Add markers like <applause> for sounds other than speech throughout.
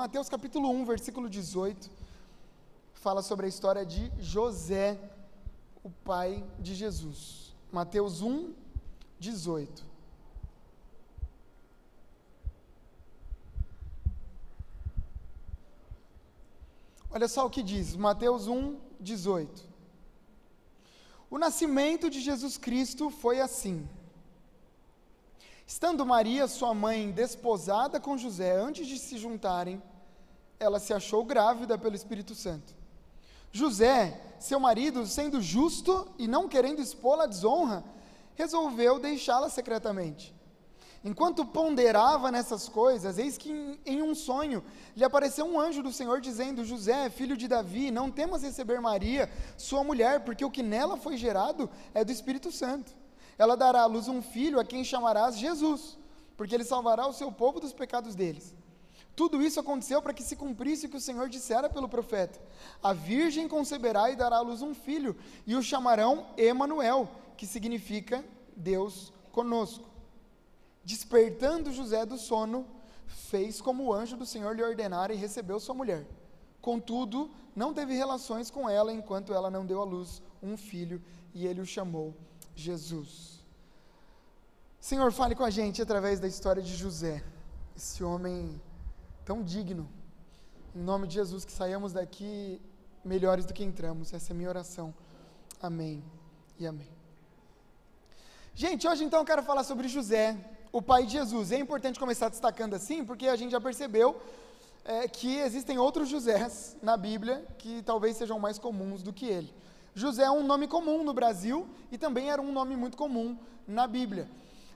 Mateus capítulo 1, versículo 18, fala sobre a história de José, o pai de Jesus. Mateus 1, 18. Olha só o que diz, Mateus 1, 18. O nascimento de Jesus Cristo foi assim. Estando Maria, sua mãe, desposada com José, antes de se juntarem, ela se achou grávida pelo Espírito Santo. José, seu marido, sendo justo e não querendo expô-la à desonra, resolveu deixá-la secretamente. Enquanto ponderava nessas coisas, eis que em, em, um sonho lhe apareceu um anjo do Senhor dizendo: José, filho de Davi, não temas receber Maria, sua mulher, porque o que nela foi gerado é do Espírito Santo. Ela dará à luz um filho a quem chamarás Jesus, porque ele salvará o seu povo dos pecados deles. Tudo isso aconteceu para que se cumprisse o que o Senhor dissera pelo profeta: A virgem conceberá e dará à luz um filho, e o chamarão Emanuel, que significa Deus conosco. Despertando José do sono, fez como o anjo do Senhor lhe ordenara e recebeu sua mulher. Contudo, não teve relações com ela enquanto ela não deu à luz um filho, e ele o chamou Jesus. Senhor, fale com a gente através da história de José, esse homem tão digno. Em nome de Jesus, que saiamos daqui melhores do que entramos. Essa é a minha oração. Amém e amém. Gente, hoje então eu quero falar sobre José, o pai de Jesus. É importante começar destacando assim, porque a gente já percebeu é, que existem outros Josés na Bíblia que talvez sejam mais comuns do que ele. José é um nome comum no Brasil e também era um nome muito comum na Bíblia.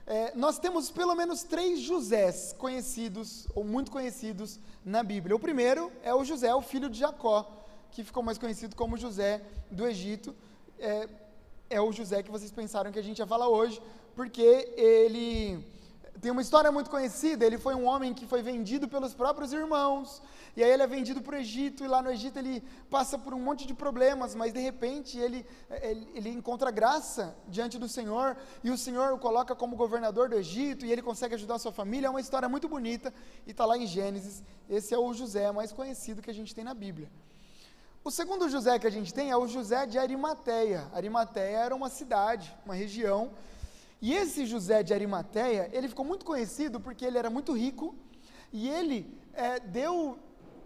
É, nós temos pelo menos três Josés conhecidos, ou muito conhecidos, na Bíblia. O primeiro é o José, o filho de Jacó, que ficou mais conhecido como José do Egito. É, é o José que vocês pensaram que a gente ia falar hoje, porque ele tem uma história muito conhecida, ele foi um homem que foi vendido pelos próprios irmãos, e aí ele é vendido para o Egito, e lá no Egito ele passa por um monte de problemas, mas de repente ele, ele, ele, encontra graça diante do Senhor, e o Senhor o coloca como governador do Egito, e ele consegue ajudar a sua família, é uma história muito bonita, e está lá em Gênesis, esse é o José mais conhecido que a gente tem na Bíblia. O segundo José que a gente tem é o José de Arimateia, Arimateia era uma cidade, uma região, e esse José de Arimateia, ele ficou muito conhecido porque ele era muito rico e ele é, deu,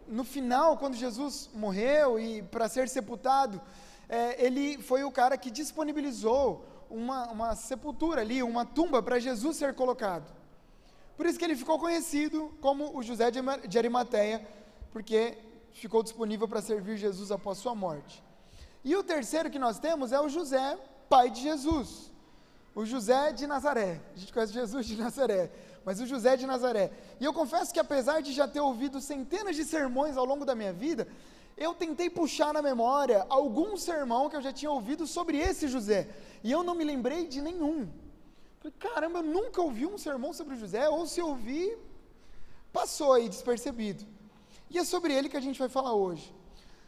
no final, quando Jesus morreu e para ser sepultado, é, ele foi o cara que disponibilizou uma, uma sepultura ali, uma tumba para Jesus ser colocado. Por isso que ele ficou conhecido como o José de Arimateia, porque ficou disponível para servir Jesus após sua morte. E o terceiro que nós temos é o José, pai de Jesus o José de Nazaré. A gente conhece Jesus de Nazaré, mas o José de Nazaré. E eu confesso que apesar de já ter ouvido centenas de sermões ao longo da minha vida, eu tentei puxar na memória algum sermão que eu já tinha ouvido sobre esse José, e eu não me lembrei de nenhum. Falei, caramba, eu nunca ouvi um sermão sobre José, ou se ouvi, passou aí despercebido. E é sobre ele que a gente vai falar hoje.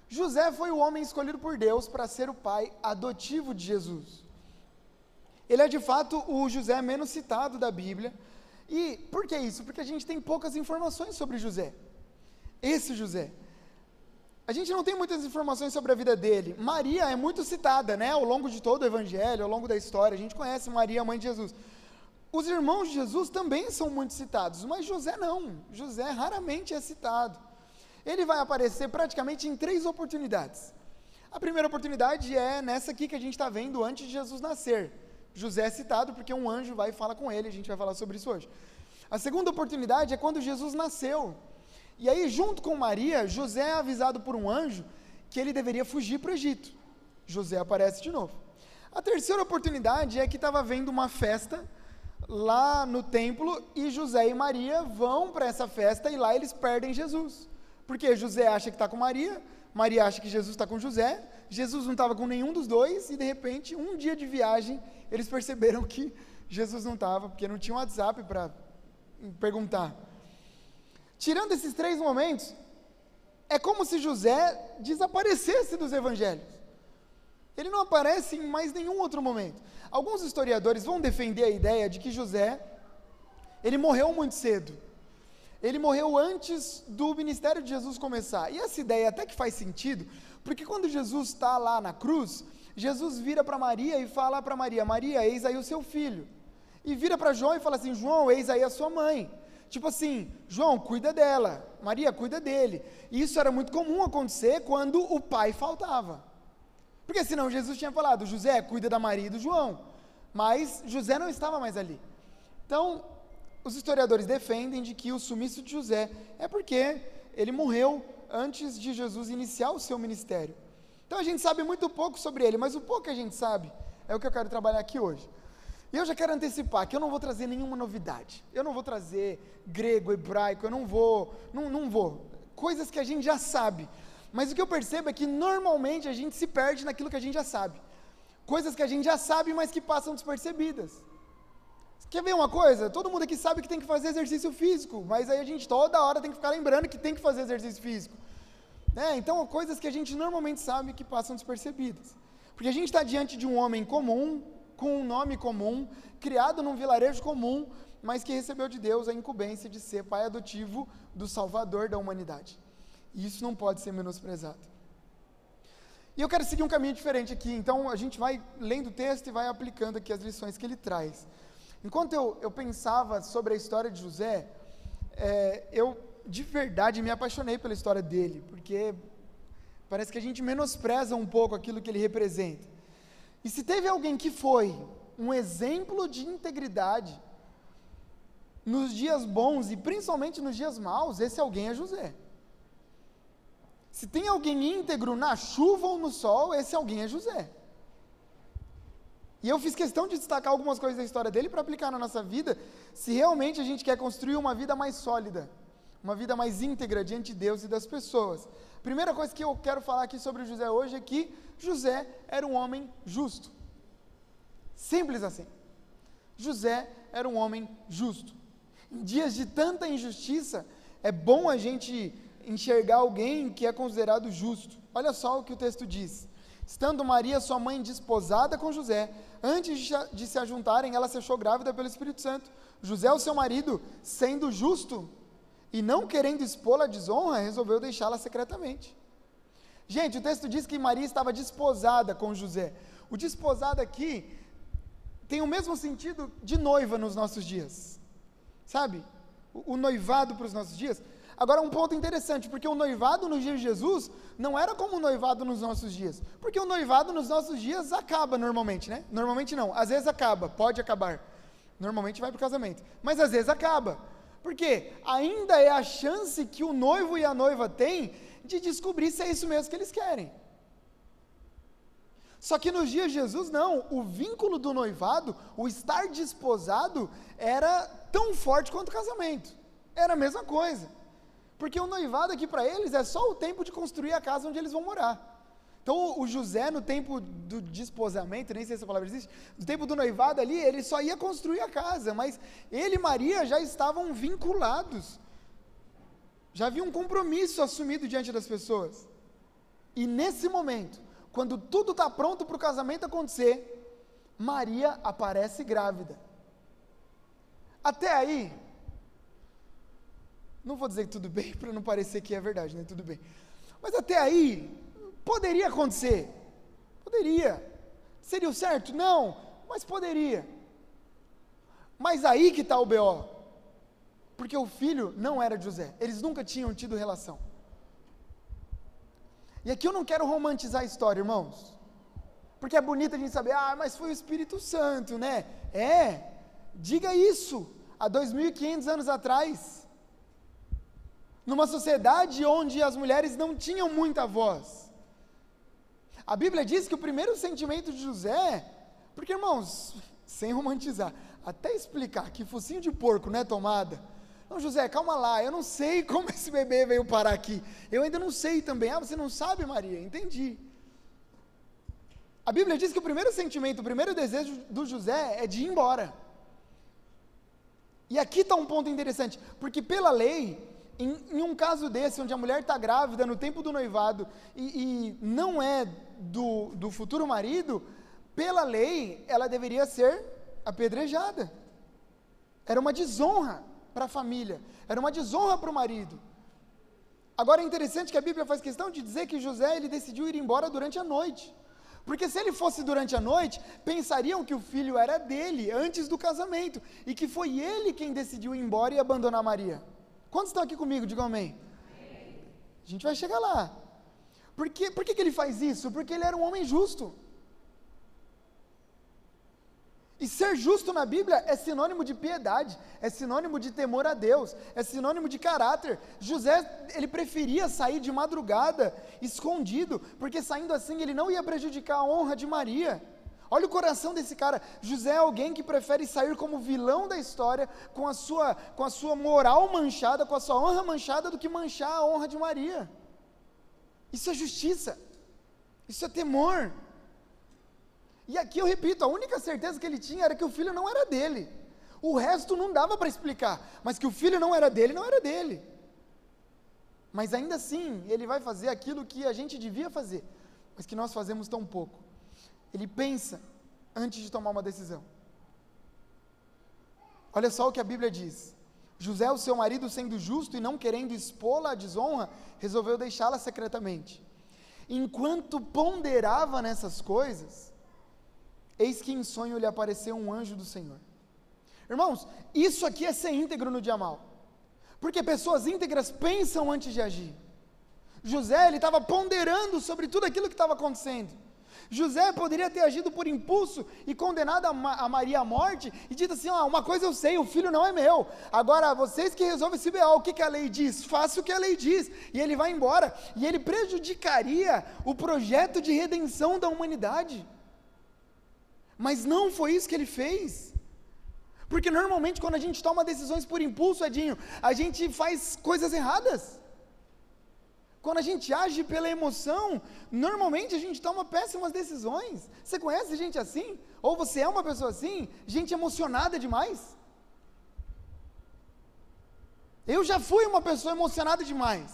José foi o homem escolhido por Deus para ser o pai adotivo de Jesus. Ele é de fato o José menos citado da Bíblia. E por que isso? Porque a gente tem poucas informações sobre José. Esse José. A gente não tem muitas informações sobre a vida dele. Maria é muito citada, né? Ao longo de todo o evangelho, ao longo da história, a gente conhece Maria, mãe de Jesus. Os irmãos de Jesus também são muito citados, mas José não. José raramente é citado. Ele vai aparecer praticamente em três oportunidades. A primeira oportunidade é nessa aqui que a gente está vendo antes de Jesus nascer. José é citado porque um anjo vai e fala com ele, a gente vai falar sobre isso hoje. A segunda oportunidade é quando Jesus nasceu. E aí, junto com Maria, José é avisado por um anjo que ele deveria fugir para o Egito. José aparece de novo. A terceira oportunidade é que estava havendo uma festa lá no templo e José e Maria vão para essa festa e lá eles perdem Jesus. Porque José acha que está com Maria, Maria acha que Jesus está com José, Jesus não estava com nenhum dos dois e de repente, um dia de viagem, eles perceberam que Jesus não estava, porque não tinha um WhatsApp para perguntar. Tirando esses três momentos, é como se José desaparecesse dos evangelhos. Ele não aparece em mais nenhum outro momento. Alguns historiadores vão defender a ideia de que José ele morreu muito cedo. Ele morreu antes do ministério de Jesus começar. E essa ideia até que faz sentido, porque quando Jesus está lá na cruz, Jesus vira para Maria e fala para Maria: Maria, eis aí o seu filho. E vira para João e fala assim: João, eis aí a sua mãe. Tipo assim, João, cuida dela. Maria, cuida dele. E isso era muito comum acontecer quando o pai faltava. Porque senão Jesus tinha falado: José, cuida da Maria e do João. Mas José não estava mais ali. Então, os historiadores defendem de que o sumiço de José é porque ele morreu antes de Jesus iniciar o seu ministério. Então a gente sabe muito pouco sobre ele, mas o pouco que a gente sabe é o que eu quero trabalhar aqui hoje. E eu já quero antecipar que eu não vou trazer nenhuma novidade. Eu não vou trazer grego, hebraico, eu não vou, não, não vou. Coisas que a gente já sabe. Mas o que eu percebo é que normalmente a gente se perde naquilo que a gente já sabe. Coisas que a gente já sabe, mas que passam despercebidas. Quer ver uma coisa? Todo mundo aqui sabe que tem que fazer exercício físico, mas aí a gente toda hora tem que ficar lembrando que tem que fazer exercício físico. É, então, coisas que a gente normalmente sabe que passam despercebidas. Porque a gente está diante de um homem comum, com um nome comum, criado num vilarejo comum, mas que recebeu de Deus a incumbência de ser pai adotivo do Salvador da humanidade. E isso não pode ser menosprezado. E eu quero seguir um caminho diferente aqui, então a gente vai lendo o texto e vai aplicando aqui as lições que ele traz. Enquanto eu, eu pensava sobre a história de José, é, eu de verdade me apaixonei pela história dele, porque parece que a gente menospreza um pouco aquilo que ele representa. E se teve alguém que foi um exemplo de integridade nos dias bons e principalmente nos dias maus, esse alguém é José. Se tem alguém íntegro na chuva ou no sol, esse alguém é José. E eu fiz questão de destacar algumas coisas da história dele para aplicar na nossa vida, se realmente a gente quer construir uma vida mais sólida, uma vida mais íntegra diante de Deus e das pessoas. Primeira coisa que eu quero falar aqui sobre José hoje é que José era um homem justo. Simples assim. José era um homem justo. Em dias de tanta injustiça, é bom a gente enxergar alguém que é considerado justo. Olha só o que o texto diz. Estando Maria, sua mãe, desposada com José, antes de se ajuntarem, ela se achou grávida pelo Espírito Santo. José, o seu marido, sendo justo e não querendo expô-la à desonra, resolveu deixá-la secretamente. Gente, o texto diz que Maria estava desposada com José. O desposado aqui tem o mesmo sentido de noiva nos nossos dias. Sabe? O, o noivado para os nossos dias. Agora, um ponto interessante, porque o noivado nos dias de Jesus não era como o noivado nos nossos dias. Porque o noivado nos nossos dias acaba normalmente, né? Normalmente não, às vezes acaba, pode acabar. Normalmente vai para o casamento. Mas às vezes acaba. Porque ainda é a chance que o noivo e a noiva têm de descobrir se é isso mesmo que eles querem. Só que nos dias de Jesus, não. O vínculo do noivado, o estar desposado, era tão forte quanto o casamento. Era a mesma coisa. Porque o noivado aqui para eles é só o tempo de construir a casa onde eles vão morar. Então o José, no tempo do desposamento, nem sei se essa palavra existe, no tempo do noivado ali, ele só ia construir a casa, mas ele e Maria já estavam vinculados. Já havia um compromisso assumido diante das pessoas. E nesse momento, quando tudo está pronto para o casamento acontecer, Maria aparece grávida. Até aí, não vou dizer tudo bem, <laughs> para não parecer que é verdade, né? Tudo bem. Mas até aí, poderia acontecer. Poderia. Seria o certo? Não, mas poderia. Mas aí que está o BO. Porque o filho não era de José. Eles nunca tinham tido relação. E aqui eu não quero romantizar a história, irmãos. Porque é bonito a gente saber, ah, mas foi o Espírito Santo, né? É, diga isso. Há 2.500 anos atrás, numa sociedade onde as mulheres não tinham muita voz. A Bíblia diz que o primeiro sentimento de José, porque irmãos, <laughs> sem romantizar, até explicar que focinho de porco não é tomada. Não, José, calma lá, eu não sei <laughs> como esse bebê veio parar aqui. Eu ainda não sei também. Ah, você não sabe, Maria? Entendi. A Bíblia diz que o primeiro sentimento, o primeiro desejo do José é de ir embora. E aqui está um ponto interessante, porque pela lei, em, em, um caso desse, onde a mulher está grávida no tempo do noivado e, e não é do, do futuro marido, pela lei, ela deveria ser apedrejada. Era uma desonra. para a família, era uma desonra para o marido. Agora é interessante que a Bíblia faz questão de dizer que José ele decidiu ir embora durante a noite. Porque se ele fosse durante a noite, pensariam que o filho era dele antes do casamento e que foi ele quem decidiu ir embora e abandonar Maria. Quantos estão aqui comigo? Digam amém. A gente vai chegar lá. Por, que, por que ele faz isso? Porque ele era um homem justo. E ser justo na Bíblia é sinônimo de piedade, é sinônimo de temor a Deus, é sinônimo de caráter. José, ele preferia sair de madrugada, escondido, porque saindo assim ele não ia prejudicar a honra de Maria. Olha o coração desse cara. José é alguém que prefere sair como vilão da história, com a sua, com a sua moral manchada, com a sua honra manchada, do que manchar a honra de Maria. Isso é justiça, isso é temor. E aqui eu repito, a única certeza que ele tinha era que o filho não era dele. O resto não dava para explicar, mas que o filho não era dele, não era dele. Mas ainda assim, ele vai fazer aquilo que a gente devia fazer, mas que nós fazemos tão pouco. Ele pensa antes de tomar uma decisão. Olha só o que a Bíblia diz. José, o seu marido, sendo justo e não querendo expô-la à desonra, resolveu deixá-la secretamente. Enquanto ponderava nessas coisas, eis que em sonho lhe apareceu um anjo do Senhor. Irmãos, isso aqui é ser íntegro no dia mal. Porque pessoas íntegras pensam antes de agir. José, ele estava ponderando sobre tudo aquilo que estava acontecendo. José poderia ter agido por impulso e condenado a, a Maria à morte e dito assim: ó, uma coisa eu sei, o filho não é meu. Agora, vocês que resolvem esse B.O., o que, que a lei diz? Faça o que a lei diz. E ele vai embora. E ele prejudicaria o projeto de redenção da humanidade. Mas não foi isso que ele fez. Porque normalmente quando a gente toma decisões por impulso, Edinho, a gente faz coisas erradas. Quando a gente age pela emoção, normalmente a gente toma péssimas decisões. Você conhece gente assim? Ou você é uma pessoa assim? Gente emocionada demais? Eu já fui uma pessoa emocionada demais.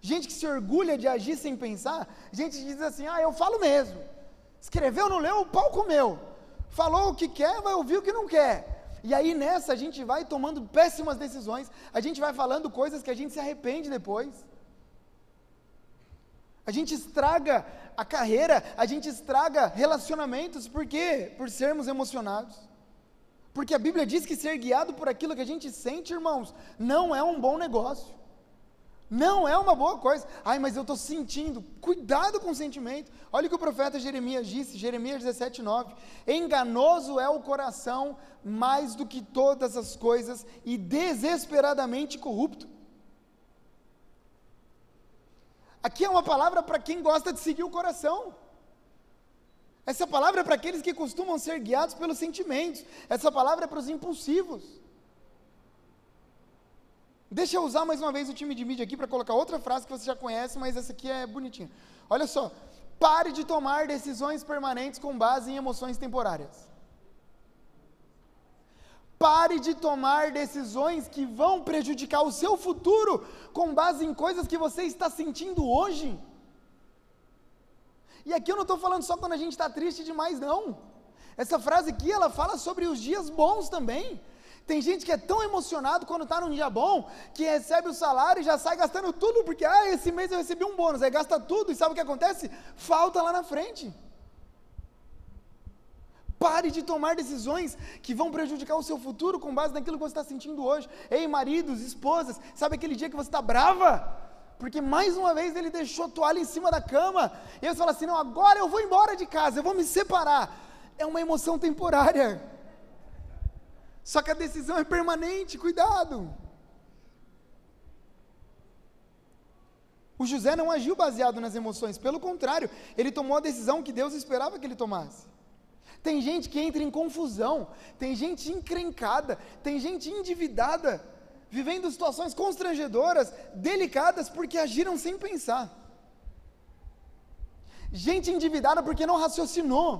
Gente que se orgulha de agir sem pensar, gente que diz assim: ah, eu falo mesmo. Escreveu, não leu, o pau comeu. Falou o que quer, vai ouvir o que não quer. E aí nessa a gente vai tomando péssimas decisões, a gente vai falando coisas que a gente se arrepende depois. A gente estraga a carreira, a gente estraga relacionamentos, por quê? Por sermos emocionados. Porque a Bíblia diz que ser guiado por aquilo que a gente sente, irmãos, não é um bom negócio. Não é uma boa coisa. Ai, mas eu estou sentindo. Cuidado com o sentimento. Olha o que o profeta Jeremias disse, Jeremias 17, 9. Enganoso é o coração mais do que todas as coisas e desesperadamente corrupto. Aqui é uma palavra para quem gosta de seguir o coração. Essa palavra é para aqueles que costumam ser guiados pelos sentimentos. Essa palavra é para os impulsivos. Deixa eu usar mais uma vez o time de mídia aqui para colocar outra frase que você já conhece, mas essa aqui é bonitinha. Olha só. Pare de tomar decisões permanentes com base em emoções temporárias. Pare de tomar decisões que vão prejudicar o seu futuro com base em coisas que você está sentindo hoje. E aqui eu não estou falando só quando a gente está triste demais, não. Essa frase aqui, ela fala sobre os dias bons também. Tem gente que é tão emocionado quando está num dia bom, que recebe o salário e já sai gastando tudo, porque ah, esse mês eu recebi um bônus, aí gasta tudo, e sabe o que acontece? Falta lá na frente. Pare de tomar decisões que vão prejudicar o seu futuro com base naquilo que você está sentindo hoje. Ei, maridos, esposas, sabe aquele dia que você está brava? Porque mais uma vez ele deixou a toalha em cima da cama. E você fala assim: não, agora eu vou embora de casa, eu vou me separar. É uma emoção temporária. Só que a decisão é permanente, cuidado. O José não agiu baseado nas emoções, pelo contrário, ele tomou a decisão que Deus esperava que ele tomasse. Tem gente que entra em confusão, tem gente encrencada, tem gente endividada, vivendo situações constrangedoras, delicadas, porque agiram sem pensar. Gente endividada porque não raciocinou.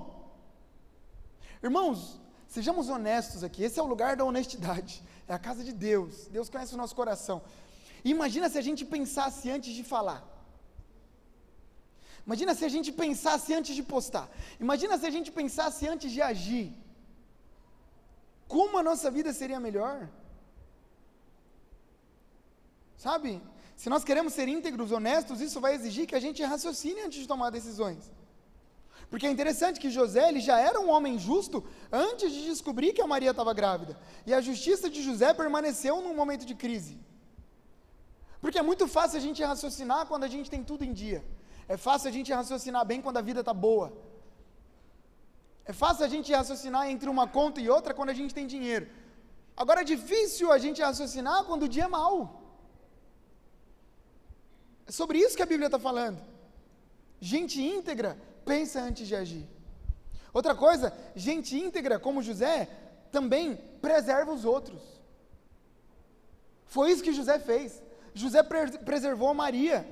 Irmãos, Sejamos honestos aqui, esse é o lugar da honestidade, <laughs> é a casa de Deus. Deus conhece o nosso coração. Imagina se a gente pensasse antes de falar. Imagina se a gente pensasse antes de postar. Imagina se a gente pensasse antes de agir. Como a nossa vida seria melhor? Sabe? Se nós queremos ser íntegros, honestos, isso vai exigir que a gente raciocine antes de tomar decisões. Porque é interessante que José ele já era um homem justo antes de descobrir que a Maria estava grávida. E a justiça de José permaneceu num momento de crise. Porque é muito fácil a gente raciocinar quando a gente tem tudo em dia. É fácil a gente raciocinar bem quando a vida está boa. É fácil a gente raciocinar entre uma conta e outra quando a gente tem dinheiro. Agora é difícil a gente raciocinar quando o dia é mau. É sobre isso que a Bíblia está falando. Gente íntegra pensa antes de agir. Outra coisa, gente íntegra como José também preserva os outros. Foi isso que José fez. José pre preservou Maria.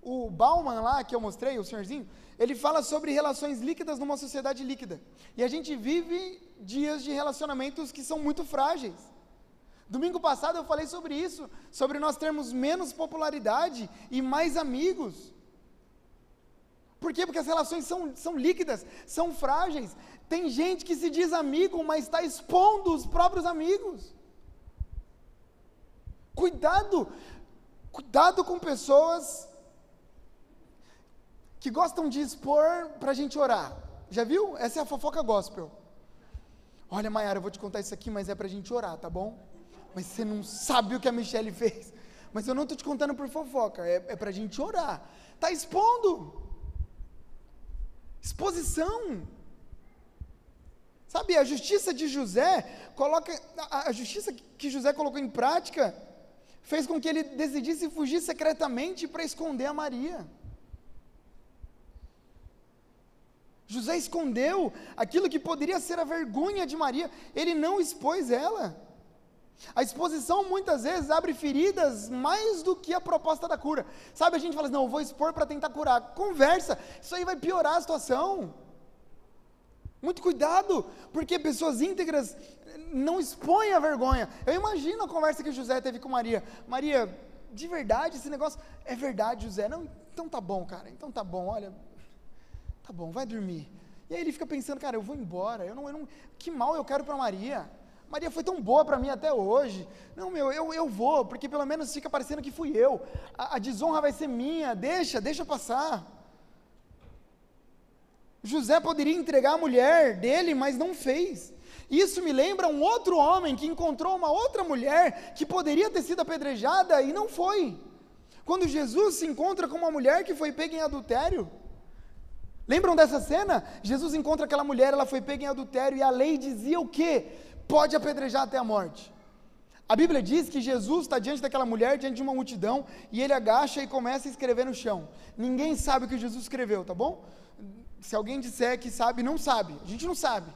O Bauman lá que eu mostrei, o senhorzinho, ele fala sobre relações líquidas numa sociedade líquida. E a gente vive dias de relacionamentos que são muito frágeis. Domingo passado eu falei sobre isso, sobre nós termos menos popularidade e mais amigos. Por quê? Porque as relações são, são líquidas, são frágeis. Tem gente que se diz amigo, mas está expondo os próprios amigos. Cuidado, cuidado com pessoas que gostam de expor para a gente orar. Já viu? Essa é a fofoca gospel. Olha, Mayara, eu vou te contar isso aqui, mas é para a gente orar, tá bom? Mas você não sabe o que a Michelle <laughs> fez. Mas eu não estou te contando por fofoca, é, é para a gente orar. Está expondo. Exposição. Sabe, a justiça de José coloca a, a justiça que José colocou em prática fez com que ele decidisse fugir secretamente para esconder a Maria. José escondeu aquilo que poderia ser a vergonha de Maria, ele não expôs ela. A exposição muitas vezes abre feridas mais do que a proposta da cura. Sabe, a gente fala assim, não, eu vou expor para tentar curar. Conversa, isso aí vai piorar a situação. Muito cuidado, porque pessoas íntegras não expõem a vergonha. Eu imagino a conversa que José teve com Maria. Maria, de verdade, esse negócio é verdade, José? Não, então tá bom, cara, então tá bom, olha, tá bom, vai dormir. E aí ele fica pensando, cara, eu vou embora, eu não, eu não que mal eu quero para Maria. Maria foi tão boa para mim até hoje. Não, meu, eu, eu vou, porque pelo menos fica parecendo que fui eu. A, a desonra vai ser minha, deixa, deixa passar. José poderia entregar a mulher dele, mas não fez. Isso me lembra um outro homem que encontrou uma outra mulher que poderia ter sido apedrejada e não foi. Quando Jesus se encontra com uma mulher que foi pega em adultério. Lembram dessa cena? Jesus encontra aquela mulher, ela foi pega em adultério e a lei dizia o quê? Pode apedrejar até a morte. A Bíblia diz que Jesus está diante daquela mulher, diante de uma multidão, e ele agacha e começa a escrever no chão. Ninguém sabe o que Jesus escreveu, tá bom? Se alguém disser que sabe, não sabe. A gente não sabe.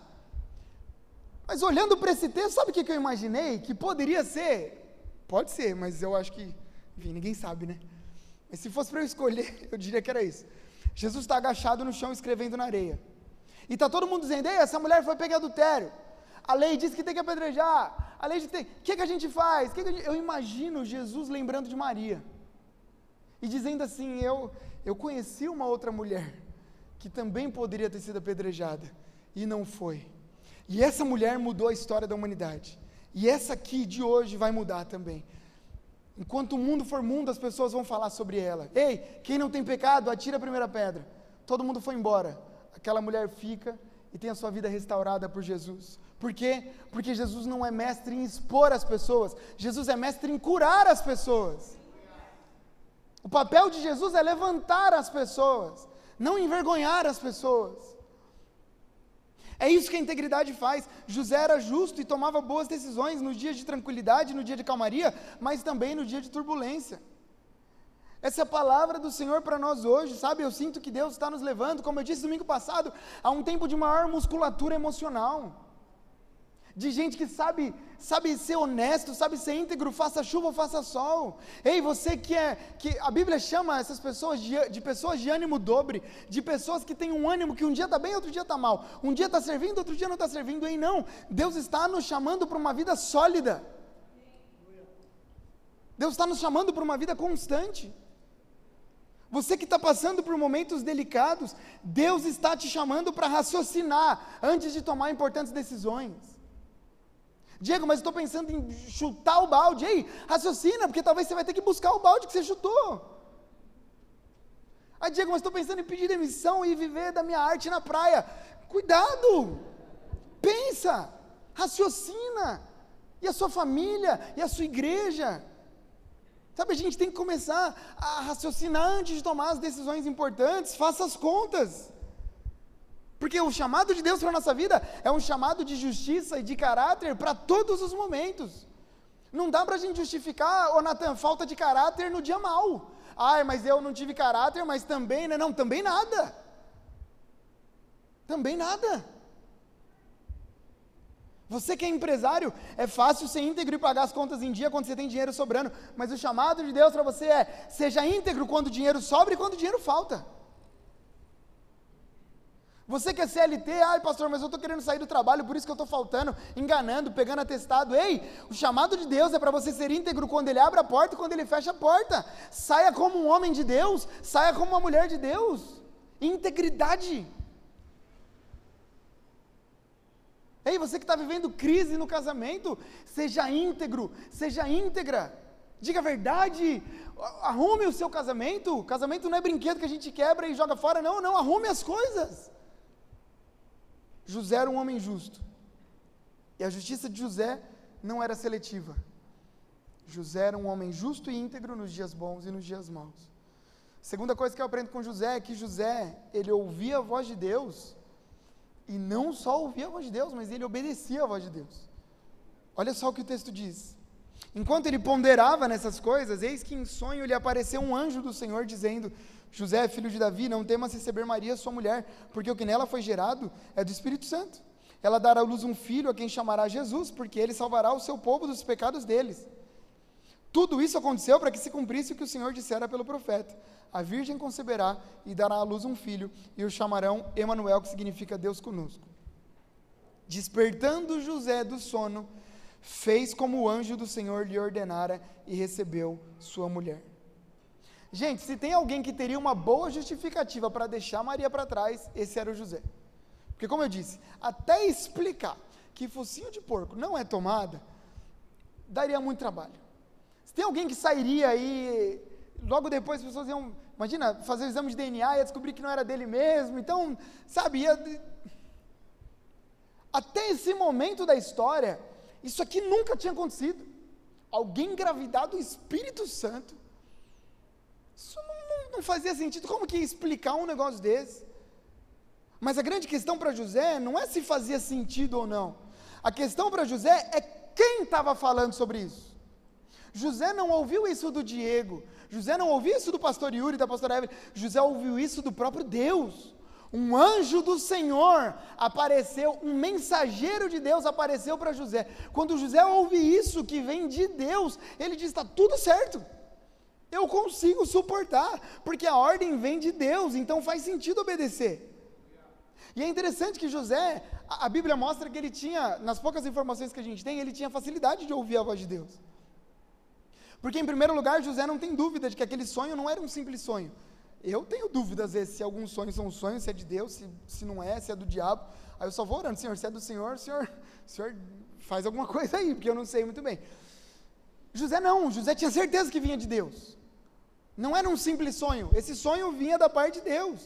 Mas olhando para esse texto, sabe o que, eu imaginei? Que poderia ser. Pode ser, mas eu acho que. Enfim, ninguém sabe, né? Mas se fosse para eu escolher, <laughs> eu diria que era isso. Jesus está agachado no chão escrevendo na areia. E está todo mundo dizendo: Ei, essa mulher foi pegar adultério. A lei diz que tem que apedrejar. A lei diz que tem. O que, que a gente faz? Que que gente... Eu imagino Jesus lembrando de Maria. E dizendo assim: eu, eu conheci uma outra mulher que também poderia ter sido apedrejada. E não foi. E essa mulher mudou a história da humanidade. E essa aqui de hoje vai mudar também. Enquanto o mundo for mundo, as pessoas vão falar sobre ela. Ei, quem não tem pecado, atira a primeira pedra. Todo mundo foi embora. Aquela mulher fica e tem a sua vida restaurada por Jesus. Por quê? Porque Jesus não é mestre em expor as pessoas, Jesus é mestre em curar as pessoas. O papel de Jesus é levantar as pessoas, não envergonhar as pessoas. É isso que a integridade faz. José era justo e tomava boas decisões no dia de tranquilidade, no dia de calmaria, mas também no dia de turbulência. Essa é a palavra do Senhor para nós hoje, sabe? Eu sinto que Deus está nos levando, como eu disse domingo passado, a um tempo de maior musculatura emocional de gente que sabe, sabe ser honesto, sabe ser íntegro, faça chuva ou faça sol. Ei, você que é, que a Bíblia chama essas pessoas de, de pessoas de ânimo dobre, de pessoas que têm um ânimo que um dia está bem, outro dia está mal, um dia está servindo, outro dia não está servindo. Ei, não, Deus está nos chamando para uma vida sólida. Deus está nos chamando para uma vida constante. Você que está passando por momentos delicados, Deus está te chamando para raciocinar antes de tomar importantes decisões. Diego, mas estou pensando em chutar o balde. Ei, raciocina, porque talvez você vai ter que buscar o balde que você chutou. Ah, Diego, mas estou pensando em pedir demissão e viver da minha arte na praia. Cuidado! Pensa, raciocina. E a sua família, e a sua igreja. Sabe, a gente tem que começar a raciocinar antes de tomar as decisões importantes. Faça as contas. Porque o chamado de Deus para a nossa vida é um chamado de justiça e de caráter para todos os momentos. Não dá para a gente justificar, ô Natan, falta de caráter no dia mal. Ai, mas eu não tive caráter, mas também, né? Não, também nada. Também nada. Você que é empresário, é fácil ser íntegro e pagar as contas em dia quando você tem dinheiro sobrando, mas o chamado de Deus para você é: seja íntegro quando o dinheiro sobra e quando o dinheiro falta. Você que é CLT, ai pastor, mas eu estou querendo sair do trabalho, por isso que eu estou faltando, enganando, pegando atestado. Ei, o chamado de Deus é para você ser íntegro quando Ele abre a porta e quando Ele fecha a porta. Saia como um homem de Deus, saia como uma mulher de Deus. Integridade. Ei, você que está vivendo crise no casamento, seja íntegro, seja íntegra. Diga a verdade, arrume o seu casamento. Casamento não é brinquedo que a gente quebra e joga fora, não, não, arrume as coisas. José era um homem justo. E a justiça de José não era seletiva. José era um homem justo e íntegro nos dias bons e nos dias maus. Segunda coisa que eu aprendo com José é que José, ele ouvia a voz de Deus, e não só ouvia a voz de Deus, mas ele obedecia a voz de Deus. Olha só o que o texto diz. Enquanto ele ponderava nessas coisas, eis que em sonho lhe apareceu um anjo do Senhor dizendo: José, filho de Davi, não temas receber Maria, sua mulher, porque o que nela foi gerado é do Espírito Santo. Ela dará à luz um filho a quem chamará Jesus, porque ele salvará o seu povo dos pecados deles. Tudo isso aconteceu para que se cumprisse o que o Senhor dissera pelo profeta. A virgem conceberá e dará à luz um filho, e o chamarão Emanuel, que significa Deus conosco. Despertando José do sono, fez como o anjo do Senhor lhe ordenara e recebeu sua mulher. Gente, se tem alguém que teria uma boa justificativa para deixar Maria para trás, esse era o José. Porque, como eu disse, até explicar que focinho de porco não é tomada, daria muito trabalho. Se tem alguém que sairia aí, logo depois as pessoas iam, imagina, fazer o exame de DNA e descobrir que não era dele mesmo, então, sabe, até esse momento da história, isso aqui nunca tinha acontecido. Alguém engravidado do Espírito Santo isso não, não, não fazia sentido. Como que explicar um negócio desse? Mas a grande questão para José não é se fazia sentido ou não. A questão para José é quem estava falando sobre isso. José não ouviu isso do Diego. José não ouviu isso do pastor Yuri da pastora Evelyn. José ouviu isso do próprio Deus. Um anjo do Senhor apareceu, um mensageiro de Deus apareceu para José. Quando José ouve isso que vem de Deus, ele diz: está tudo certo. Eu consigo suportar, porque a ordem vem de Deus, então faz sentido obedecer. E é interessante que José, a, a Bíblia mostra que ele tinha, nas poucas informações que a gente tem, ele tinha facilidade de ouvir a voz de Deus. Porque, em primeiro lugar, José não tem dúvida de que aquele sonho não era um simples sonho. Eu tenho dúvida, às vezes, se alguns sonhos são sonhos, se é de Deus, se, se não é, se é do diabo. Aí eu só vou orando, Senhor, se é do Senhor, Senhor, Senhor faz alguma coisa aí, porque eu não sei muito bem. José não, José tinha certeza que vinha de Deus. Não era um simples sonho, esse sonho vinha da parte de Deus.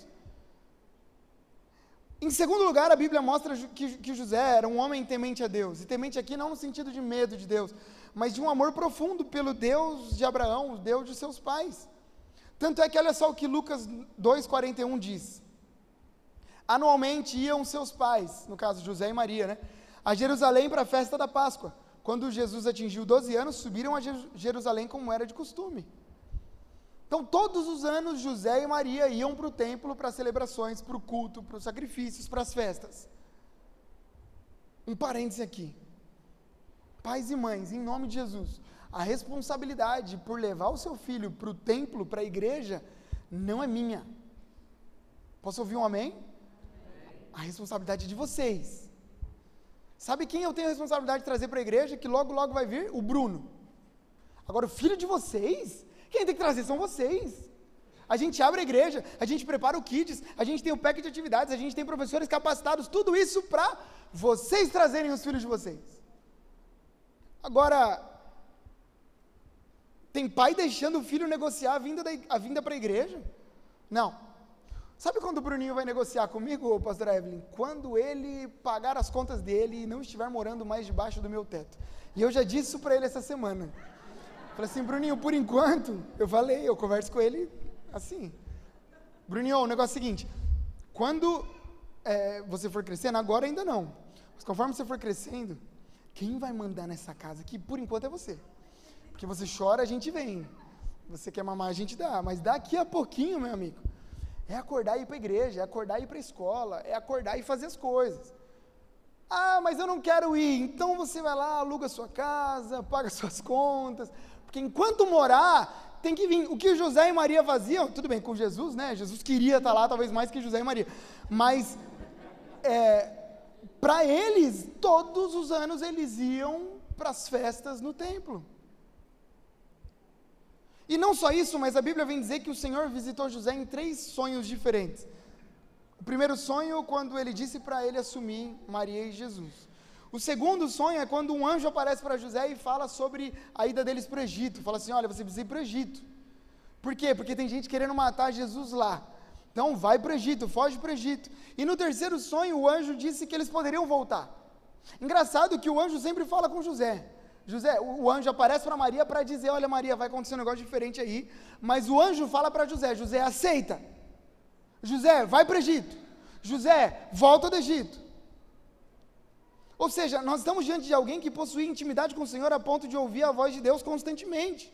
Em segundo lugar, a Bíblia mostra que, que José era um homem temente a Deus, e temente aqui não no sentido de medo de Deus, mas de um amor profundo pelo Deus de Abraão, o Deus de seus pais. Tanto é que olha só o que Lucas 2,41 diz. Anualmente iam seus pais, no caso José e Maria, né, a Jerusalém para a festa da Páscoa. Quando Jesus atingiu 12 anos, subiram a Jerusalém como era de costume. Então, todos os anos, José e Maria iam para o templo para celebrações, para o culto, para os sacrifícios, para as festas. Um parêntese aqui. Pais e mães, em nome de Jesus, a responsabilidade por levar o seu filho para o templo, para a igreja, não é minha. Posso ouvir um amém? A responsabilidade é de vocês. Sabe quem eu tenho a responsabilidade de trazer para a igreja, que logo, logo vai vir? O Bruno. Agora, o filho de vocês, quem tem que trazer são vocês. A gente abre a igreja, a gente prepara o kids, a gente tem o pack de atividades, a gente tem professores capacitados, tudo isso para vocês trazerem os filhos de vocês. Agora, tem pai deixando o filho negociar a vinda, vinda para a igreja? Não. Sabe quando o Bruninho vai negociar comigo, pastor Evelyn? Quando ele pagar as contas dele e não estiver morando mais debaixo do meu teto. E eu já disse isso para ele essa semana. Falei assim, Bruninho, por enquanto, eu falei, eu converso com ele assim. Bruninho, o negócio é o seguinte: quando é, você for crescendo, agora ainda não, mas conforme você for crescendo, quem vai mandar nessa casa aqui, por enquanto, é você. Porque você chora, a gente vem. Você quer mamar, a gente dá. Mas daqui a pouquinho, meu amigo, é acordar e ir para a igreja, é acordar e ir para a escola, é acordar e fazer as coisas. Ah, mas eu não quero ir. Então você vai lá, aluga sua casa, paga suas contas. Porque enquanto morar, tem que vir. O que José e Maria faziam, tudo bem, com Jesus, né? Jesus queria estar lá, talvez mais que José e Maria. Mas, é, para eles, todos os anos eles iam para as festas no templo. E não só isso, mas a Bíblia vem dizer que o Senhor visitou José em três sonhos diferentes. O primeiro sonho, quando ele disse para ele assumir Maria e Jesus. O segundo sonho é quando um anjo aparece para José e fala sobre a ida deles para o Egito. Fala assim: olha, você precisa ir para o Egito. Por quê? Porque tem gente querendo matar Jesus lá. Então vai para o Egito, foge para o Egito. E no terceiro sonho, o anjo disse que eles poderiam voltar. Engraçado que o anjo sempre fala com José. José, o anjo aparece para Maria para dizer: Olha, Maria, vai acontecer um negócio diferente aí. Mas o anjo fala para José: José, aceita. José, vai para o Egito. José, volta do Egito. Ou seja, nós estamos diante de alguém que possui intimidade com o Senhor a ponto de ouvir a voz de Deus constantemente.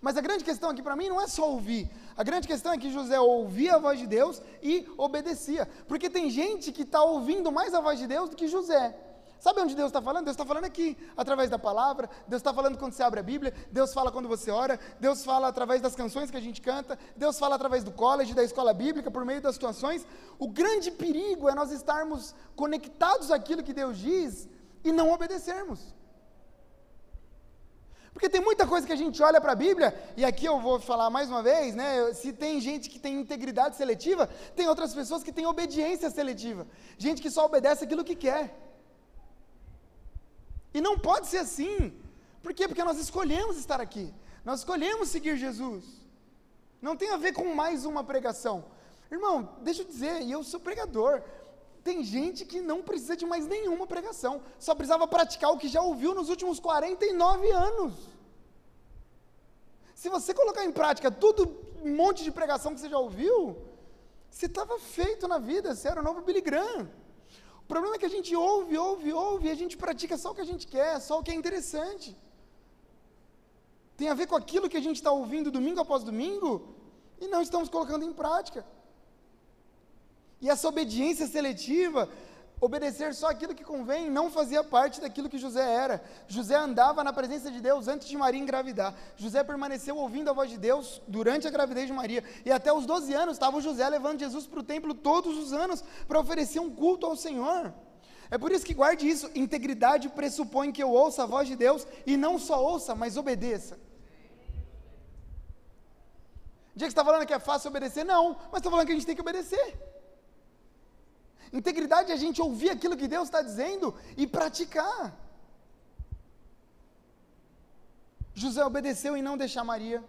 Mas a grande questão aqui para mim não é só ouvir. A grande questão é que José ouvia a voz de Deus e obedecia. Porque tem gente que está ouvindo mais a voz de Deus do que José. Sabe onde Deus está falando? Deus está falando aqui, através da palavra. Deus está falando quando você abre a Bíblia. Deus fala quando você ora. Deus fala através das canções que a gente canta. Deus fala através do college, da escola bíblica, por meio das situações. O grande perigo é nós estarmos conectados àquilo que Deus diz e não obedecermos. Porque tem muita coisa que a gente olha para a Bíblia, e aqui eu vou falar mais uma vez, né? Se tem gente que tem integridade seletiva, tem outras pessoas que têm obediência seletiva. Gente que só obedece aquilo que quer. E não pode ser assim. Por quê? Porque nós escolhemos estar aqui. Nós escolhemos seguir Jesus. Não tem a ver com mais uma pregação. Irmão, deixa eu dizer, e eu sou pregador. Tem gente que não precisa de mais nenhuma pregação, só precisava praticar o que já ouviu nos últimos 49 anos. Se você colocar em prática tudo, um monte de pregação que você já ouviu, você estava feito na vida, você era o novo Billy Graham. O problema é que a gente ouve, ouve, ouve, e a gente pratica só o que a gente quer, só o que é interessante. Tem a ver com aquilo que a gente está ouvindo domingo após domingo e não estamos colocando em prática. E essa obediência seletiva obedecer só aquilo que convém, não fazia parte daquilo que José era. José andava na presença de Deus antes de Maria engravidar. José permaneceu ouvindo a voz de Deus durante a gravidez de Maria. E até os 12 anos estava José levando Jesus para o templo todos os anos para oferecer um culto ao Senhor. É por isso que guarde isso: integridade pressupõe que eu ouça a voz de Deus e não só ouça, mas obedeça. Dia que você está falando que é fácil obedecer, não, mas está falando que a gente tem que obedecer. Integridade é a gente ouvir aquilo que Deus está dizendo e praticar. José obedeceu em não deixar Maria.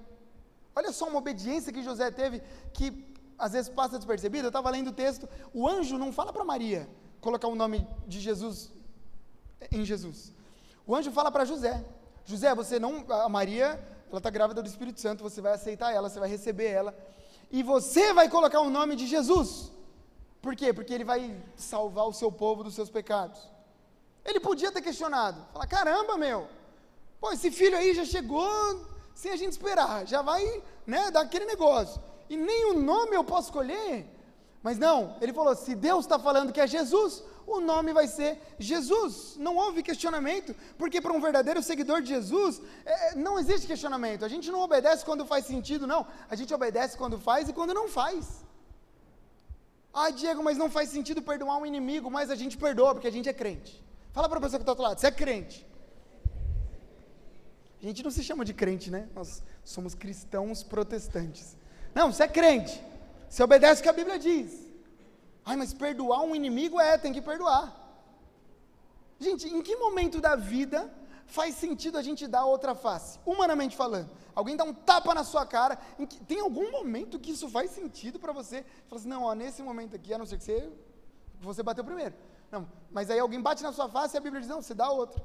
Olha só uma obediência que José teve, que às vezes passa despercebida. Eu estava lendo o texto, o anjo não fala para Maria colocar o nome de Jesus em Jesus. O anjo fala para José: José, você não. A Maria, ela está grávida do Espírito Santo, você vai aceitar ela, você vai receber ela. E você vai colocar o nome de Jesus. Por quê? Porque ele vai salvar o seu povo dos seus pecados. Ele podia ter questionado, falar: caramba, meu, pô, esse filho aí já chegou sem a gente esperar, já vai, né, dar aquele negócio. E nem o nome eu posso escolher. Mas não, ele falou: se Deus está falando que é Jesus, o nome vai ser Jesus. Não houve questionamento, porque para um verdadeiro seguidor de Jesus, é, não existe questionamento. A gente não obedece quando faz sentido, não. A gente obedece quando faz e quando não faz. Ah, Diego, mas não faz sentido perdoar um inimigo, mas a gente perdoa porque a gente é crente. Fala para a pessoa que está do lado, você é crente. A gente não se chama de crente, né? Nós somos cristãos protestantes. Não, você é crente. Você obedece o que a Bíblia diz. Ai, mas perdoar um inimigo é, tem que perdoar. Gente, em que momento da vida faz sentido a gente dar outra face, humanamente falando. Alguém dá um tapa na sua cara, que, tem algum momento que isso faz sentido para você? Fala assim, não, ó, nesse momento aqui, a não ser que você, você bateu primeiro. Não, mas aí alguém bate na sua face e a Bíblia diz, não, você dá outra.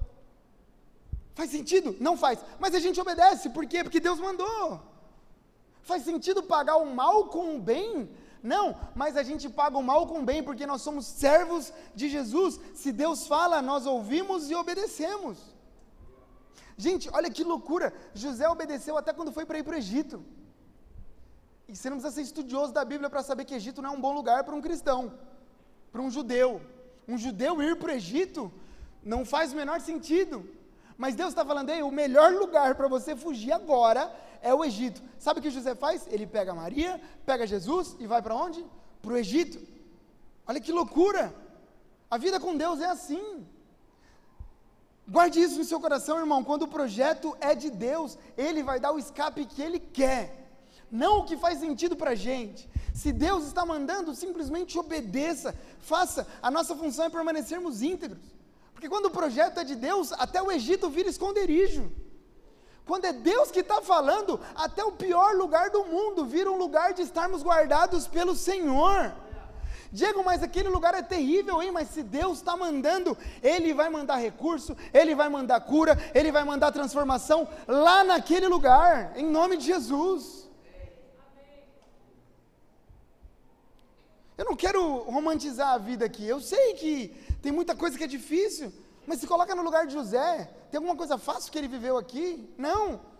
Faz sentido? Não faz. Mas a gente obedece, por quê? Porque Deus mandou. Faz sentido pagar o mal com o bem? Não, mas a gente paga o mal com o bem porque nós somos servos de Jesus. Se Deus fala, nós ouvimos e obedecemos. Gente, olha que loucura. José obedeceu até quando foi para ir para o Egito. E você não precisa ser estudioso da Bíblia para saber que Egito não é um bom lugar para um cristão, para um judeu. Um judeu ir para o Egito não faz o menor sentido. Mas Deus está falando, aí, o melhor lugar para você fugir agora é o Egito. Sabe o que José faz? Ele pega Maria, pega Jesus e vai para onde? Para o Egito. Olha que loucura! A vida com Deus é assim. Guarde isso no seu coração, irmão. Quando o projeto é de Deus, Ele vai dar o escape que Ele quer, não o que faz sentido para a gente. Se Deus está mandando, simplesmente obedeça, faça. A nossa função é permanecermos íntegros. Porque quando o projeto é de Deus, até o Egito vira esconderijo. Quando é Deus que está falando, até o pior lugar do mundo vira um lugar de estarmos guardados pelo Senhor. Diego, mas aquele lugar é terrível, hein? Mas se Deus está mandando, Ele vai mandar recurso, Ele vai mandar cura, Ele vai mandar transformação lá naquele lugar, em nome de Jesus. Eu não quero romantizar a vida aqui, eu sei que tem muita coisa que é difícil, mas se coloca no lugar de José, tem alguma coisa fácil que ele viveu aqui? Não.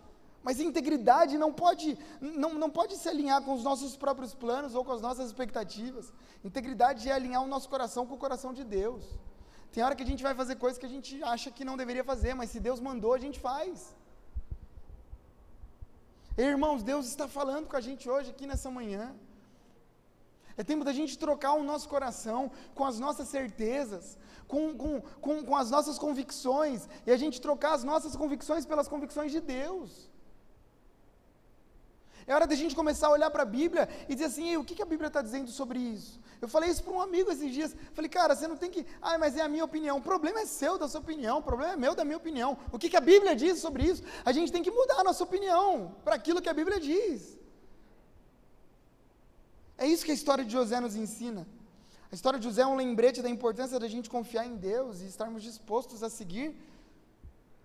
Mas integridade não pode, não, não pode se alinhar com os nossos próprios planos ou com as nossas expectativas. Integridade é alinhar o nosso coração com o coração de Deus. Tem hora que a gente vai fazer coisas que a gente acha que não deveria fazer, mas se Deus mandou, a gente faz. irmãos, Deus está falando com a gente hoje aqui nessa manhã. É tempo da gente trocar o nosso coração com as nossas certezas, com, com, com, com as nossas convicções, e a gente trocar as nossas convicções pelas convicções de Deus. É hora da gente começar a olhar para a Bíblia e dizer assim: o que, que a Bíblia está dizendo sobre isso? Eu falei isso para um amigo esses dias. Falei, cara, você não tem que. Ah, mas é a minha opinião. O problema é seu, da sua opinião. O problema é meu, da minha opinião. O que, que a Bíblia diz sobre isso? A gente tem que mudar a nossa opinião para aquilo que a Bíblia diz. É isso que a história de José nos ensina. A história de José é um lembrete da importância da gente confiar em Deus e estarmos dispostos a seguir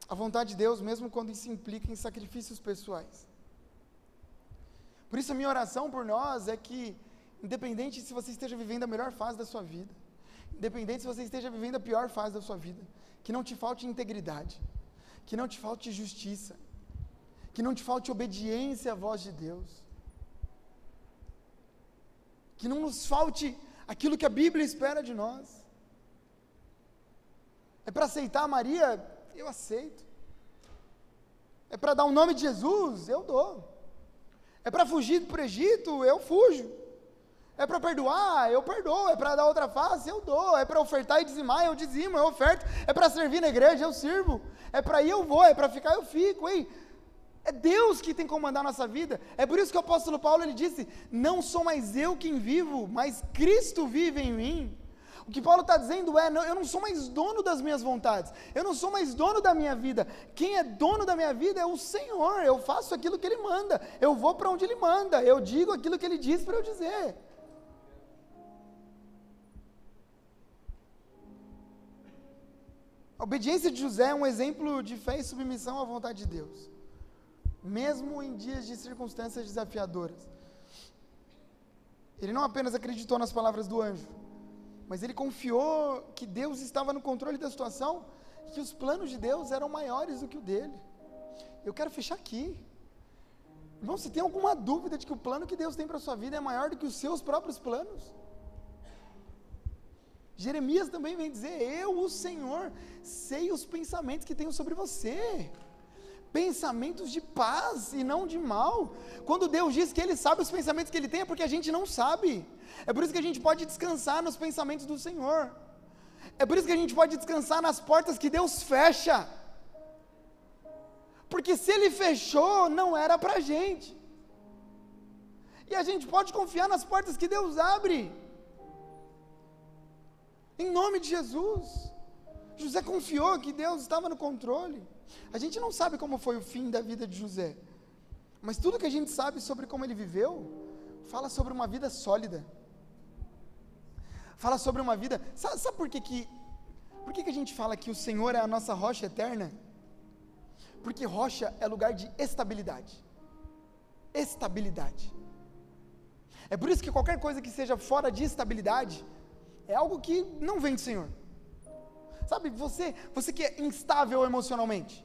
a vontade de Deus, mesmo quando isso implica em sacrifícios pessoais. Por isso, a minha oração por nós é que, independente se você esteja vivendo a melhor fase da sua vida, independente se você esteja vivendo a pior fase da sua vida, que não te falte integridade, que não te falte justiça, que não te falte obediência à voz de Deus, que não nos falte aquilo que a Bíblia espera de nós. É para aceitar Maria? Eu aceito. É para dar o nome de Jesus? Eu dou. É para fugir para o Egito? Eu fujo. É para perdoar? Eu perdoo. É para dar outra face? Eu dou. É para ofertar e dizimar? Eu dizimo, eu oferto. É para servir na igreja? Eu sirvo. É para ir? Eu vou. É para ficar? Eu fico. Ei, é Deus que tem que comandar a nossa vida. É por isso que o apóstolo Paulo ele disse: Não sou mais eu quem vivo, mas Cristo vive em mim. O que Paulo está dizendo é: não, eu não sou mais dono das minhas vontades, eu não sou mais dono da minha vida. Quem é dono da minha vida é o Senhor. Eu faço aquilo que Ele manda, eu vou para onde Ele manda, eu digo aquilo que Ele diz para eu dizer. A obediência de José é um exemplo de fé e submissão à vontade de Deus mesmo em dias de circunstâncias desafiadoras. Ele não apenas acreditou nas palavras do anjo, mas ele confiou que Deus estava no controle da situação que os planos de Deus eram maiores do que o dele. Eu quero fechar aqui. Irmão, se tem alguma dúvida de que o plano que Deus tem para a sua vida é maior do que os seus próprios planos? Jeremias também vem dizer: Eu, o Senhor, sei os pensamentos que tenho sobre você pensamentos de paz e não de mal. Quando Deus diz que Ele sabe os pensamentos que Ele tem, é porque a gente não sabe. É por isso que a gente pode descansar nos pensamentos do Senhor. É por isso que a gente pode descansar nas portas que Deus fecha. Porque se Ele fechou, não era para a gente. E a gente pode confiar nas portas que Deus abre. Em nome de Jesus. José confiou que Deus estava no controle. A gente não sabe como foi o fim da vida de José, mas tudo que a gente sabe sobre como ele viveu, fala sobre uma vida sólida. Fala sobre uma vida. Sabe, sabe por que, que, por que, que a gente fala que o Senhor é a nossa rocha eterna? Porque rocha é lugar de estabilidade. Estabilidade. É por isso que qualquer coisa que seja fora de estabilidade é algo que não vem do Senhor. Sabe, você, você que é instável emocionalmente.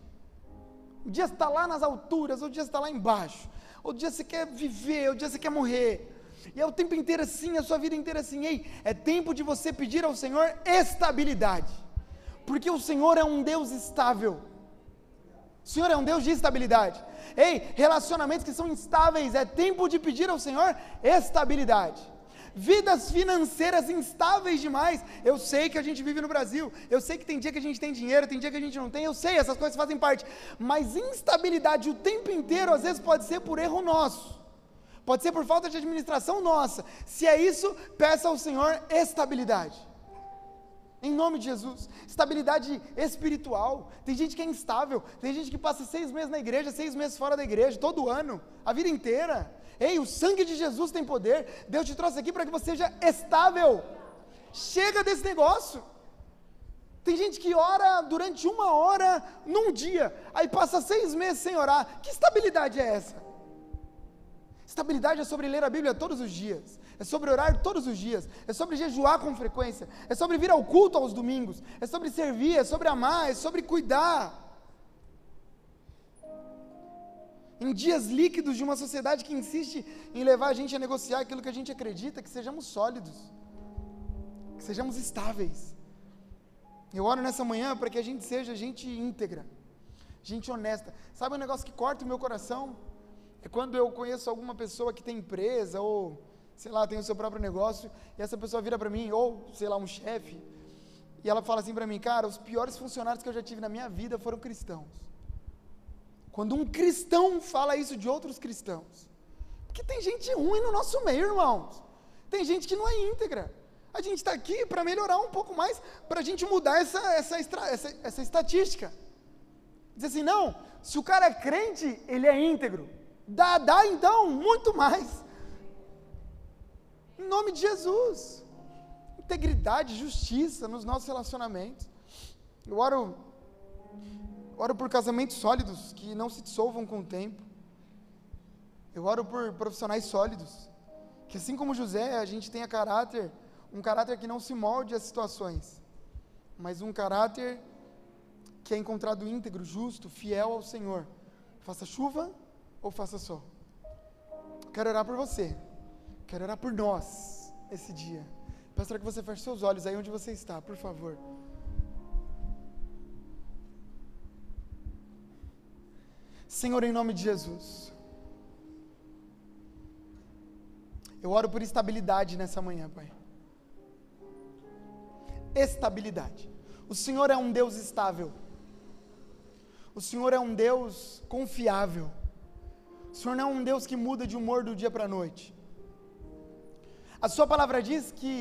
Um dia está lá nas alturas, outro dia está lá embaixo. Outro dia você quer viver, outro dia você quer morrer. E é o tempo inteiro assim, a sua vida inteira assim. Ei, é tempo de você pedir ao Senhor estabilidade. Porque o Senhor é um Deus estável. O Senhor é um Deus de estabilidade. Ei, relacionamentos que são instáveis, é tempo de pedir ao Senhor estabilidade. Vidas financeiras instáveis demais. Eu sei que a gente vive no Brasil. Eu sei que tem dia que a gente tem dinheiro, tem dia que a gente não tem. Eu sei, essas coisas fazem parte. Mas instabilidade o tempo inteiro, às vezes, pode ser por erro nosso. Pode ser por falta de administração nossa. Se é isso, peça ao Senhor estabilidade. Em nome de Jesus. Estabilidade espiritual. Tem gente que é instável. Tem gente que passa seis meses na igreja, seis meses fora da igreja, todo ano, a vida inteira. Ei, o sangue de Jesus tem poder. Deus te trouxe aqui para que você seja estável. Chega desse negócio. Tem gente que ora durante uma hora num dia, aí passa seis meses sem orar. Que estabilidade é essa? Estabilidade é sobre ler a Bíblia todos os dias, é sobre orar todos os dias, é sobre jejuar com frequência, é sobre vir ao culto aos domingos, é sobre servir, é sobre amar, é sobre cuidar. Em dias líquidos de uma sociedade que insiste em levar a gente a negociar aquilo que a gente acredita, que sejamos sólidos, que sejamos estáveis. Eu oro nessa manhã para que a gente seja gente íntegra, gente honesta. Sabe um negócio que corta o meu coração? É quando eu conheço alguma pessoa que tem empresa ou, sei lá, tem o seu próprio negócio e essa pessoa vira para mim, ou, sei lá, um chefe, e ela fala assim para mim, cara, os piores funcionários que eu já tive na minha vida foram cristãos. Quando um cristão fala isso de outros cristãos. Porque tem gente ruim no nosso meio, irmãos. Tem gente que não é íntegra. A gente está aqui para melhorar um pouco mais, para a gente mudar essa, essa, essa, essa estatística. Dizer assim, não, se o cara é crente, ele é íntegro. Dá, dá então muito mais. Em nome de Jesus. Integridade, justiça nos nossos relacionamentos. Eu oro, oro por casamentos sólidos que não se dissolvam com o tempo. Eu oro por profissionais sólidos. Que assim como José, a gente tenha caráter, um caráter que não se molde às situações, mas um caráter que é encontrado íntegro, justo, fiel ao Senhor. Faça chuva ou faça só. Quero orar por você. Quero orar por nós esse dia. Peço para que você feche seus olhos aí onde você está, por favor. Senhor, em nome de Jesus. Eu oro por estabilidade nessa manhã, Pai. Estabilidade. O Senhor é um Deus estável. O Senhor é um Deus confiável. O Senhor não é um Deus que muda de humor do dia para a noite. A Sua palavra diz que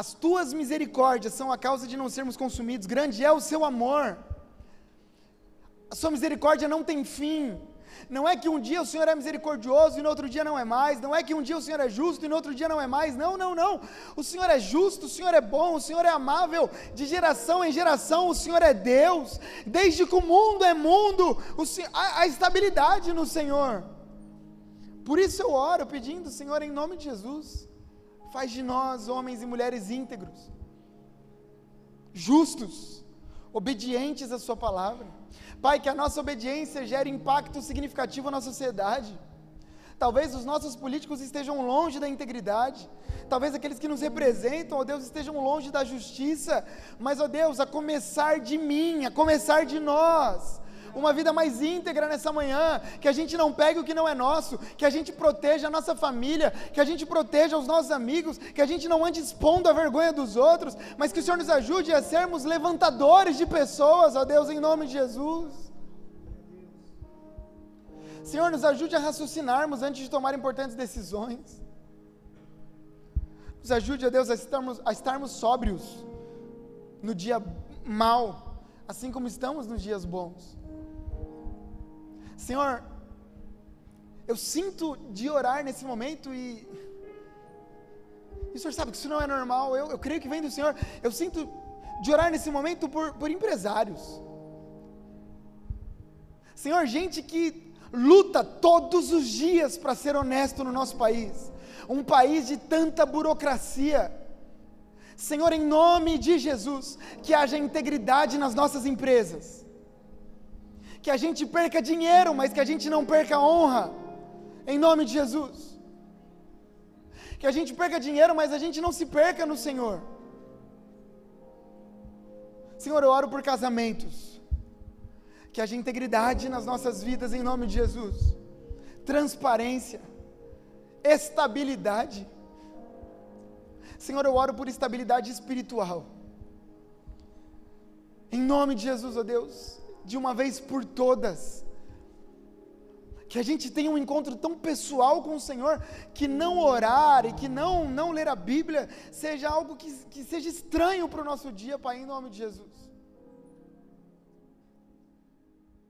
as tuas misericórdias são a causa de não sermos consumidos. Grande é o seu amor. A sua misericórdia não tem fim. Não é que um dia o Senhor é misericordioso e no outro dia não é mais. Não é que um dia o Senhor é justo e no outro dia não é mais. Não, não, não. O Senhor é justo, o Senhor é bom, o Senhor é amável. De geração em geração, o Senhor é Deus. Desde que o mundo é mundo, Senhor, há estabilidade no Senhor. Por isso eu oro pedindo, Senhor, em nome de Jesus, faz de nós homens e mulheres íntegros, justos, obedientes à Sua palavra Pai, que a nossa obediência gere impacto significativo na sociedade. Talvez os nossos políticos estejam longe da integridade. Talvez aqueles que nos representam, ó Deus, estejam longe da justiça. Mas, ó Deus, a começar de mim, a começar de nós uma vida mais íntegra nessa manhã, que a gente não pegue o que não é nosso, que a gente proteja a nossa família, que a gente proteja os nossos amigos, que a gente não ande expondo a vergonha dos outros, mas que o Senhor nos ajude a sermos levantadores de pessoas, ó Deus, em nome de Jesus. Senhor, nos ajude a raciocinarmos antes de tomar importantes decisões. Nos ajude, ó Deus, a estarmos, a estarmos sóbrios no dia mal, assim como estamos nos dias bons. Senhor, eu sinto de orar nesse momento e. E o Senhor sabe que isso não é normal, eu, eu creio que vem do Senhor. Eu sinto de orar nesse momento por, por empresários. Senhor, gente que luta todos os dias para ser honesto no nosso país, um país de tanta burocracia. Senhor, em nome de Jesus, que haja integridade nas nossas empresas, que a gente perca dinheiro, mas que a gente não perca honra em nome de Jesus. Que a gente perca dinheiro, mas a gente não se perca no Senhor. Senhor, eu oro por casamentos. Que haja integridade nas nossas vidas em nome de Jesus. Transparência, estabilidade. Senhor, eu oro por estabilidade espiritual. Em nome de Jesus, ó oh Deus, de uma vez por todas que a gente tenha um encontro tão pessoal com o Senhor, que não orar e que não, não ler a Bíblia seja algo que, que seja estranho para o nosso dia, Pai, em nome de Jesus.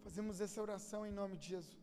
Fazemos essa oração em nome de Jesus.